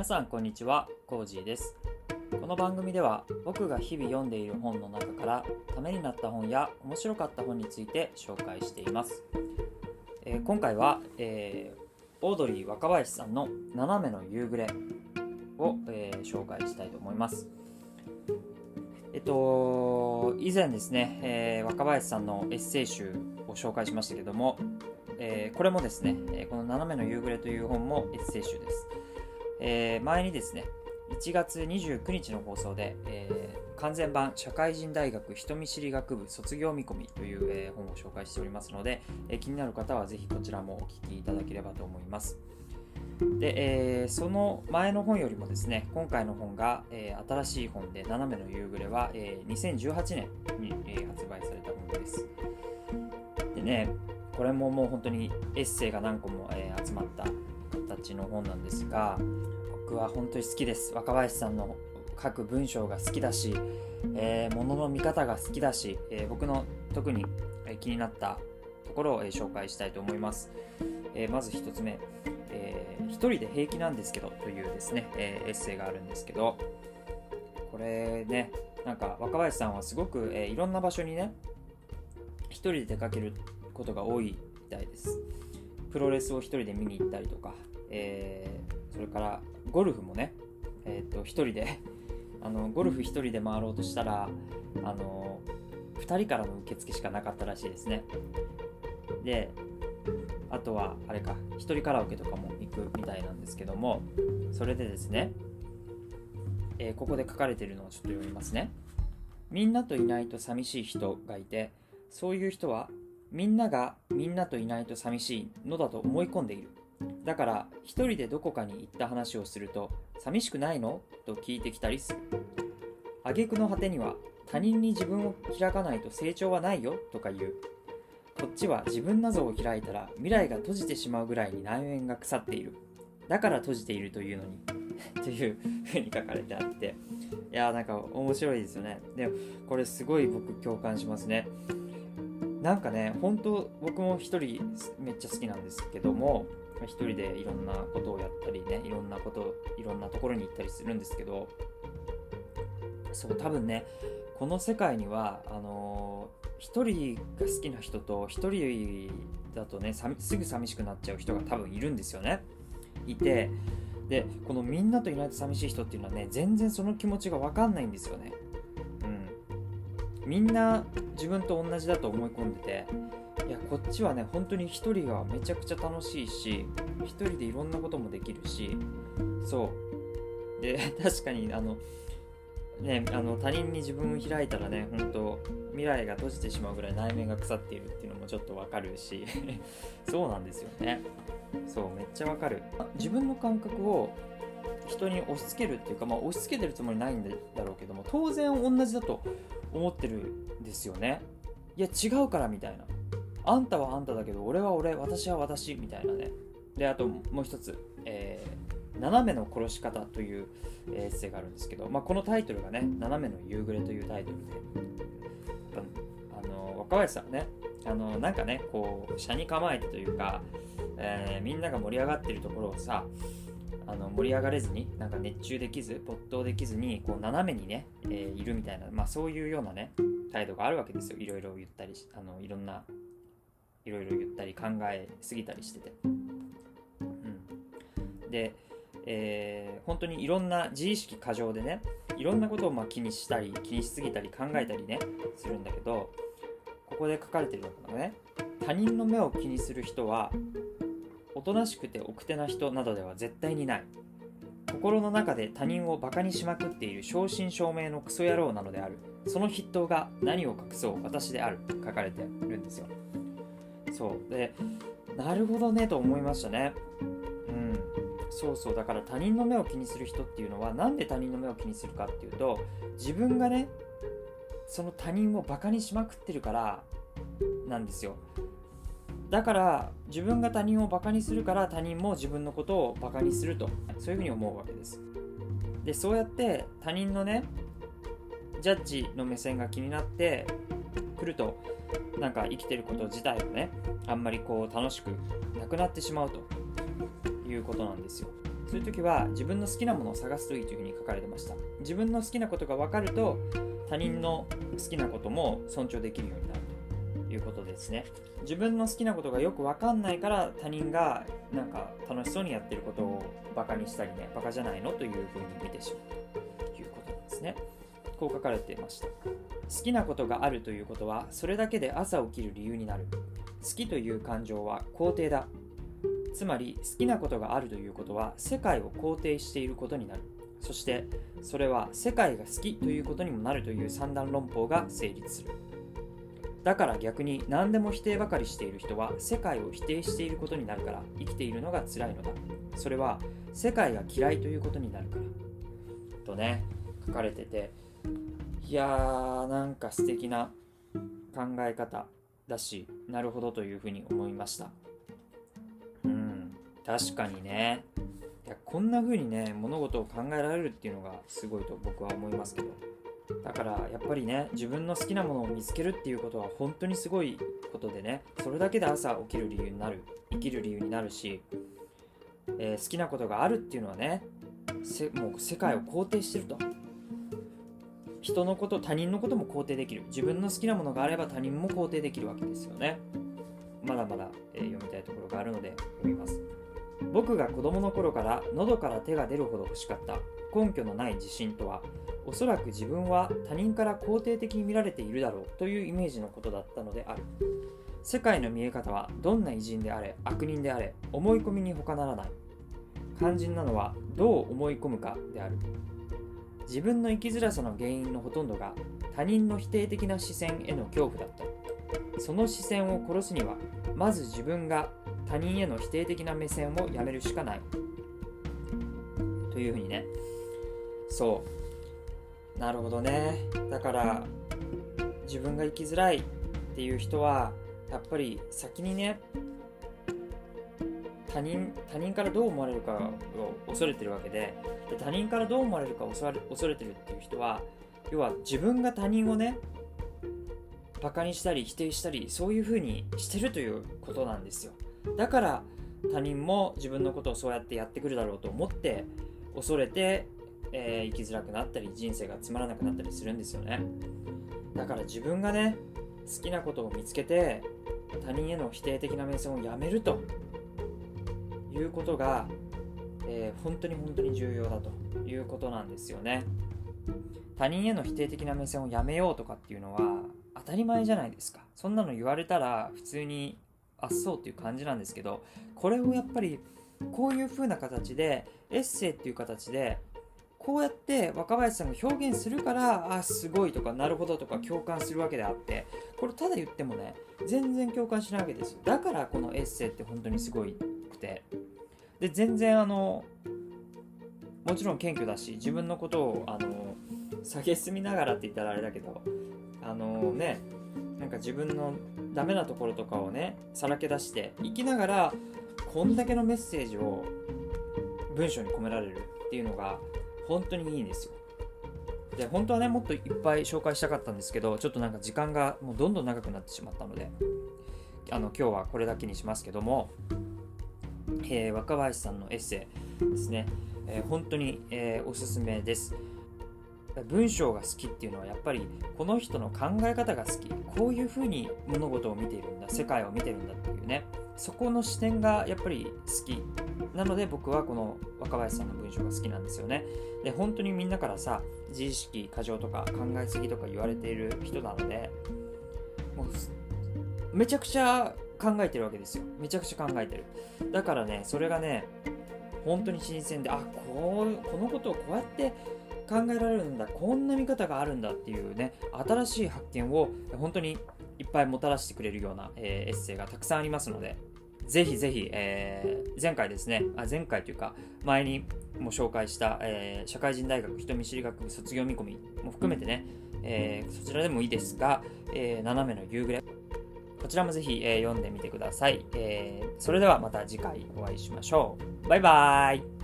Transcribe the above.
皆さんこんにちは。コージーです。この番組では僕が日々読んでいる本の中からためになった本や面白かった本について紹介しています、えー今回は、えーオードリー若林さんの「斜めの夕暮れを」えー紹介したいと思います。えっと以前ですね、えー若林さんのエッセイ集を紹介しましたけども、えーこれもですね、この「斜めの夕暮れ」という本もエッセイ集です。えー前にですね1月29日の放送で、えー完全版社会人大学人見知り学部卒業見込みという、えー本を紹介しておりますので、えー気になる方はぜひこちらもお聞きいただければと思います。で、えーその前の本よりもですね今回の本が、えー新しい本で「斜めの夕暮れは」えー2018年に、えー発売された本です。でねこれももう本当にエッセイが何個も、えー集まった形の本なんですが僕は本当に好きです。若林さんの書く文章が好きだし、えー、物の見方が好きだし、えー僕の特に気になったところを、え紹介したいと思います、えーまず一つ目、えー一人で平気なんですけどというですね、えエッセイがあるんですけどこれねなんか若林さんはすごく、えーいろんな場所にね一人で出かけることが多いみたいです。プロレスを一人で見に行ったりとか、えーそれからゴルフもね、えー、と一人で あのゴルフ一人で回ろうとしたらあの2人からの受付しかなかったらしいですね。であとはあれか一人カラオケとかも行くみたいなんですけどもそれでですね、えーここで書かれてるのをちょっと読みますね。みんなといないと寂しい人がいてそういう人はみんながみんなといないと寂しいのだと思い込んでいる。だから一人でどこかに行った話をすると寂しくないの？と聞いてきたりする挙句の果てには他人に自分を開かないと成長はないよ？とか言う。こっちは自分謎を開いたら未来が閉じてしまうぐらいに内面が腐っている。だから閉じているというのに。というふうに書かれてあって。いやーなんか面白いですよね。でもこれすごい僕共感しますね。なんかね本当僕も一人めっちゃ好きなんですけども一人でいろんなことをやったりねいろんなこといろんなところに行ったりするんですけどそう多分ねこの世界にはあのー一人が好きな人と一人だとねすぐ寂しくなっちゃう人が多分いるんですよね。いてでこのみんなといないと寂しい人っていうのはね全然その気持ちが分かんないんですよね。うん。みんな自分と同じだと思い込んでていやこっちはね本当に一人がめちゃくちゃ楽しいし一人でいろんなこともできるしそう。で 確かにあのねあの他人に自分を開いたらね本当未来が閉じてしまうぐらい内面が腐っているっていうのもちょっとわかるし そうなんですよね。そうめっちゃわかる。自分の感覚を人に押し付けるっていうか、まあ、押し付けてるつもりないんだろうけども当然同じだと思ってるんですよね。いや違うからみたいな。あんたはあんただけど俺は俺私は私みたいなね。であともう一つ、えー斜めの殺し方というエッセイがあるんですけど、まあ、このタイトルがね「斜めの夕暮れ」というタイトルであの若林さんねあのなんかねこう車に構えてというか、えーみんなが盛り上がってるところをさあの盛り上がれずになんか熱中できず没頭できずにこう斜めにね、えーいるみたいな、まあ、そういうようなね態度があるわけですよ。いろいろ言ったりあのいろんないろいろ言ったり考えすぎたりしてて、うん、で、えー本当にいろんな自意識過剰でねいろんなことをまあ気にしたり気にしすぎたり考えたりねするんだけどここで書かれてるのがね他人の目を気にする人はおとなしくて奥手な人などでは絶対にない。心の中で他人をバカにしまくっている正真正銘のクソ野郎なのである。その筆頭が何を隠そう私であると書かれてるんですよ。そう。でなるほどねと思いましたね。うん。そうそう。だから他人の目を気にする人っていうのはなんで他人の目を気にするかっていうと自分がねその他人をバカにしまくってるからなんですよ。だから自分が他人をバカにするから他人も自分のことをバカにするとそういうふうに思うわけです。でそうやって他人のねジャッジの目線が気になってくるとなんか生きてること自体がねあんまりこう楽しくなくなってしまうと。いうことなんですよ。そういう時は自分の好きなものを探すといいというふうに書かれてました。自分の好きなことが分かると他人の好きなことも尊重できるようになると。いうことですね。自分の好きなことがよく分かんないから他人がなんか楽しそうにやってることをバカにしたりねバカじゃないの？というふうに見てしまう。ということなんですね。こう書かれていました。好きなことがあるということはそれだけで朝起きる理由になる。好きという感情は肯定だ。つまり好きなことがあるということは世界を肯定していることになる。そしてそれは世界が好きということにもなるという三段論法が成立する。だから逆に何でも否定ばかりしている人は世界を否定していることになるから生きているのが辛いのだ。それは世界が嫌いということになるから。とね書かれてていやーなんか素敵な考え方だしなるほどというふうに思いました。うん確かにね。いやこんな風にね物事を考えられるっていうのがすごいと僕は思いますけど。だからやっぱりね自分の好きなものを見つけるっていうことは本当にすごいことでねそれだけで朝起きる理由になる生きる理由になるし、えー、好きなことがあるっていうのはねもう世界を肯定してると。人のこと他人のことも肯定できる。自分の好きなものがあれば他人も肯定できるわけですよね。まだまだ、えー、読みたいところがあるので読みます。僕が子供の頃から喉から手が出るほど欲しかった。根拠のない自信とはおそらく自分は他人から肯定的に見られているだろうというイメージのことだったのである。世界の見え方はどんな偉人であれ悪人であれ思い込みに他ならない。肝心なのはどう思い込むかである。自分の生きづらさの原因のほとんどが他人の否定的な視線への恐怖だった。その視線を殺すにはまず自分が他人への否定的な目線をやめるしかない。というふうにね。そう。なるほどね。だから自分が生きづらいっていう人はやっぱり先にね他人他人からどう思われるかを恐れてるわけでで他人からどう思われるかを恐れ恐れてるっていう人は要は自分が他人をねバカにしたり否定したりそういうふうにしてるということなんですよ。だから他人も自分のことをそうやってやってくるだろうと思って恐れて、えー、生きづらくなったり人生がつまらなくなったりするんですよね。だから自分がね好きなことを見つけて他人への否定的な目線をやめると。いうことが、えー、本当に本当に重要だということなんですよね。他人への否定的な目線をやめようとかっていうのは当たり前じゃないですか。そんなの言われたら普通にあっそうっていう感じなんですけど、これをやっぱりこういう風な形でエッセイっていう形でこうやって若林さんが表現するからあすごいとかなるほどとか共感するわけであってこれただ言ってもね全然共感しないわけですだからこのエッセイって本当にすごいくてで全然あのもちろん謙虚だし自分のことをあの蔑みながらって言ったらあれだけどあのねなんか自分のダメなところとかをねさらけ出して生きながらこんだけのメッセージを文章に込められるっていうのが本当にいいんですよ。で本当はねもっといっぱい紹介したかったんですけどちょっとなんか時間がもうどんどん長くなってしまったのであの今日はこれだけにしますけどもえー、若林さんのエッセイですね、えー、本当に、えー、おすすめです。文章が好きっていうのはやっぱりこの人の考え方が好き。こういうふうに物事を見ているんだ。世界を見てるんだっていうね。そこの視点がやっぱり好き。なので僕はこの若林さんの文章が好きなんですよね。で本当にみんなからさ自意識過剰とか考えすぎとか言われている人なのでもうめちゃくちゃ考えてるわけですよ。めちゃくちゃ考えてる。だからね、それがね、本当に新鮮で、あ、こう、このことをこうやって考えられるんだ、こんな見方があるんだっていうね、新しい発見を本当にいっぱいもたらしてくれるような、えー、エッセイがたくさんありますので、ぜひぜひ、えー、前回ですねあ、前回というか、前にも紹介した、えー、社会人大学人見知り学部卒業見込みも含めてね、えー、そちらでもいいですが、え、斜めの夕暮れ、こちらもぜひ、えー、読んでみてください、えー、それではまた次回お会いしましょう。バイバーイ